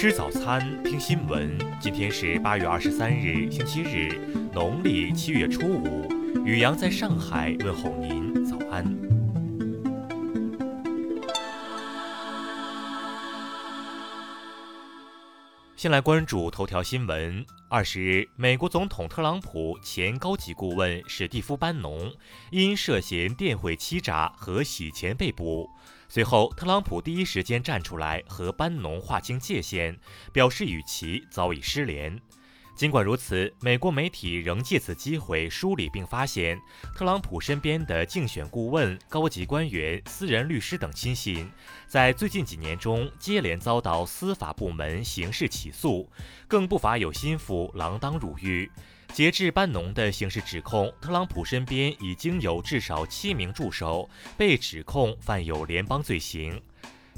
吃早餐，听新闻。今天是八月二十三日，星期日，农历七月初五。宇阳在上海问候您，早安。先来关注头条新闻。二十日，美国总统特朗普前高级顾问史蒂夫·班农因涉嫌电汇欺诈和洗钱被捕。随后，特朗普第一时间站出来和班农划清界限，表示与其早已失联。尽管如此，美国媒体仍借此机会梳理并发现，特朗普身边的竞选顾问、高级官员、私人律师等亲信，在最近几年中接连遭到司法部门刑事起诉，更不乏有心腹锒铛入狱。截至班农的刑事指控，特朗普身边已经有至少七名助手被指控犯有联邦罪行。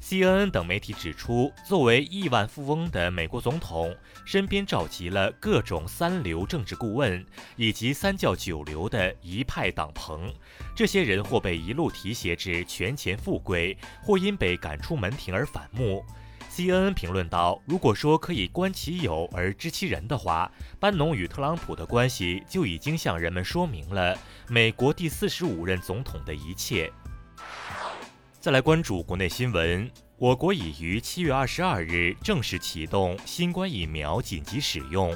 CNN 等媒体指出，作为亿万富翁的美国总统，身边召集了各种三流政治顾问以及三教九流的一派党朋，这些人或被一路提携至权钱富贵，或因被赶出门庭而反目。CNN 评论道：“如果说可以观其有而知其人的话，班农与特朗普的关系就已经向人们说明了美国第四十五任总统的一切。”再来关注国内新闻，我国已于七月二十二日正式启动新冠疫苗紧急使用。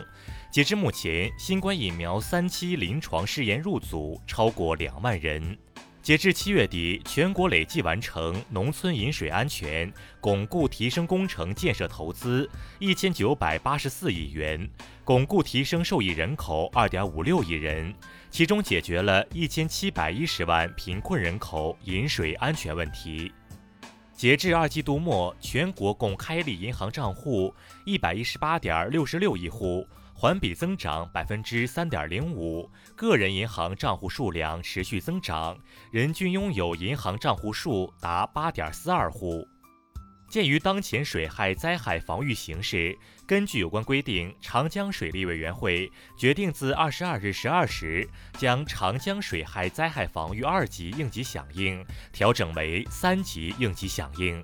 截至目前，新冠疫苗三期临床试验入组超过两万人。截至七月底，全国累计完成农村饮水安全巩固提升工程建设投资一千九百八十四亿元，巩固提升受益人口二点五六亿人，其中解决了一千七百一十万贫困人口饮水安全问题。截至二季度末，全国共开立银行账户一百一十八点六十六亿户。环比增长百分之三点零五，个人银行账户数量持续增长，人均拥有银行账户数达八点四二户。鉴于当前水害灾害防御形势，根据有关规定，长江水利委员会决定自二十二日十二时将长江水害灾害防御二级应急响应调整为三级应急响应。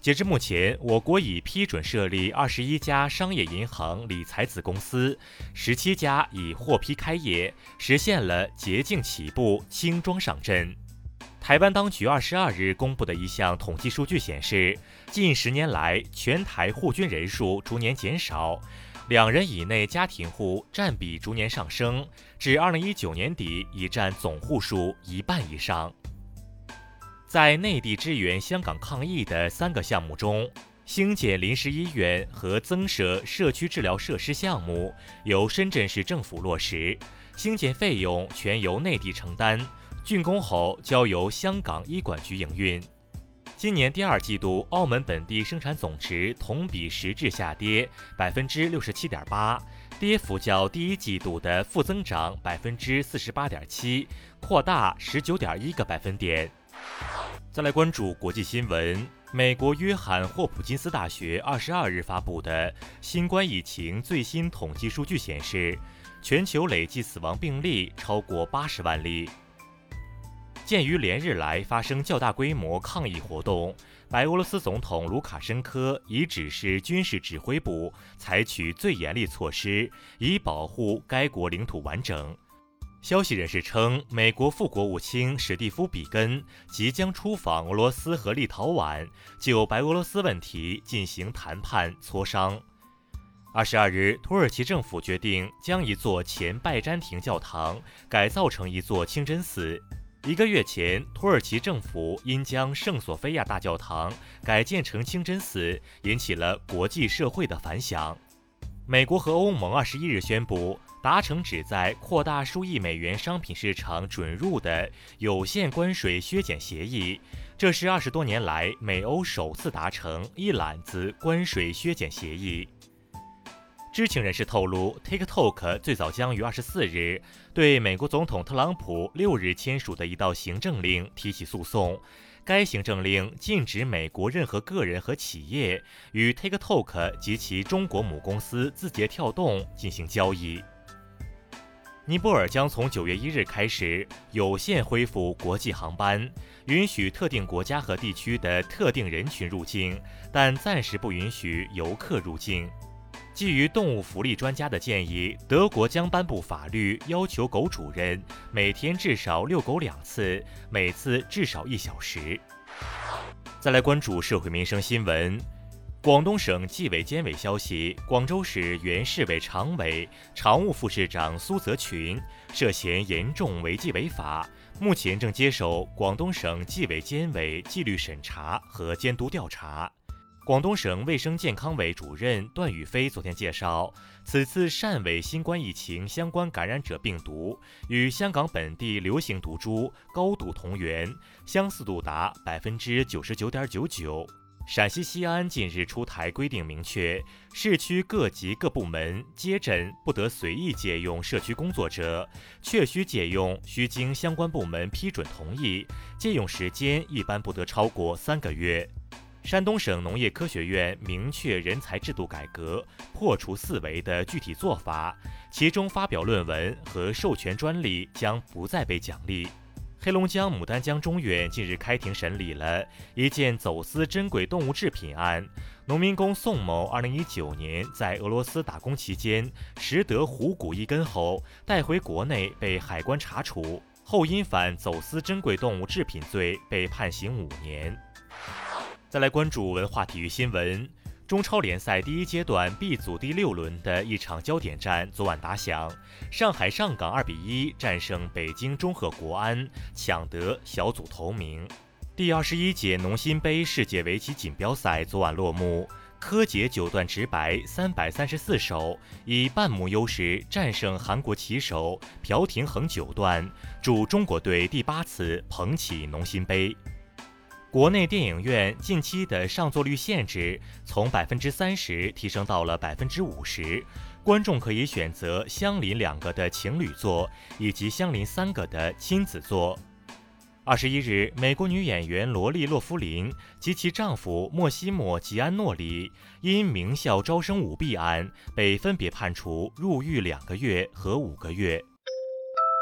截至目前，我国已批准设立二十一家商业银行理财子公司，十七家已获批开业，实现了捷径起步、轻装上阵。台湾当局二十二日公布的一项统计数据显示，近十年来，全台户均人数逐年减少，两人以内家庭户占比逐年上升，至二零一九年底已占总户数一半以上。在内地支援香港抗疫的三个项目中，兴建临时医院和增设社区治疗设施项目由深圳市政府落实，兴建费用全由内地承担，竣工后交由香港医管局营运。今年第二季度，澳门本地生产总值同比实质下跌百分之六十七点八，跌幅较第一季度的负增长百分之四十八点七扩大十九点一个百分点。再来关注国际新闻。美国约翰霍普金斯大学二十二日发布的新冠疫情最新统计数据显示，全球累计死亡病例超过八十万例。鉴于连日来发生较大规模抗议活动，白俄罗斯总统卢卡申科已指示军事指挥部采取最严厉措施，以保护该国领土完整。消息人士称，美国副国务卿史蒂夫·比根即将出访俄罗斯和立陶宛，就白俄罗斯问题进行谈判磋商。二十二日，土耳其政府决定将一座前拜占庭教堂改造成一座清真寺。一个月前，土耳其政府因将圣索菲亚大教堂改建成清真寺，引起了国际社会的反响。美国和欧盟二十一日宣布。达成旨在扩大数亿美元商品市场准入的有限关税削减协议，这是二十多年来美欧首次达成一揽子关税削减协议。知情人士透露，TikTok 最早将于二十四日对美国总统特朗普六日签署的一道行政令提起诉讼。该行政令禁止美国任何个人和企业与 TikTok 及其中国母公司字节跳动进行交易。尼泊尔将从九月一日开始有限恢复国际航班。允许特定国家和地区的特定人群入境，但暂时不允许游客入境。基于动物福利专家的建议，德国将颁布法律，要求狗主人每天至少遛狗两次，每次至少一小时。再来关注社会民生新闻。广东省纪委监委消息，广州市原市委常委、常务副市长苏泽群涉嫌严重违纪违法，目前正接受广东省纪委监委纪律审查和监督调查。广东省卫生健康委主任段宇飞昨天介绍，此次汕尾新冠疫情相关感染者病毒与香港本地流行毒株高度同源，相似度达百分之九十九点九九。陕西西安近日出台规定，明确市区各级各部门接诊不得随意借用社区工作者，确需借用需经相关部门批准同意，借用时间一般不得超过三个月。山东省农业科学院明确人才制度改革破除四维的具体做法，其中发表论文和授权专利将不再被奖励。黑龙江牡丹江中院近日开庭审理了一件走私珍贵动物制品案。农民工宋某2019年在俄罗斯打工期间拾得虎骨一根后，带回国内被海关查处，后因犯走私珍贵动物制品罪被判刑五年。再来关注文化体育新闻。中超联赛第一阶段 B 组第六轮的一场焦点战昨晚打响，上海上港二比一战胜北京中赫国安，抢得小组头名。第二十一届农心杯世界围棋锦标赛昨晚落幕，柯洁九段直白三百三十四手，以半目优势战胜韩国棋手朴廷恒九段，助中国队第八次捧起农心杯。国内电影院近期的上座率限制从百分之三十提升到了百分之五十，观众可以选择相邻两个的情侣座以及相邻三个的亲子座。二十一日，美国女演员罗莉·洛夫林及其丈夫莫西莫·吉安诺里因名校招生舞弊案被分别判处入狱两个月和五个月。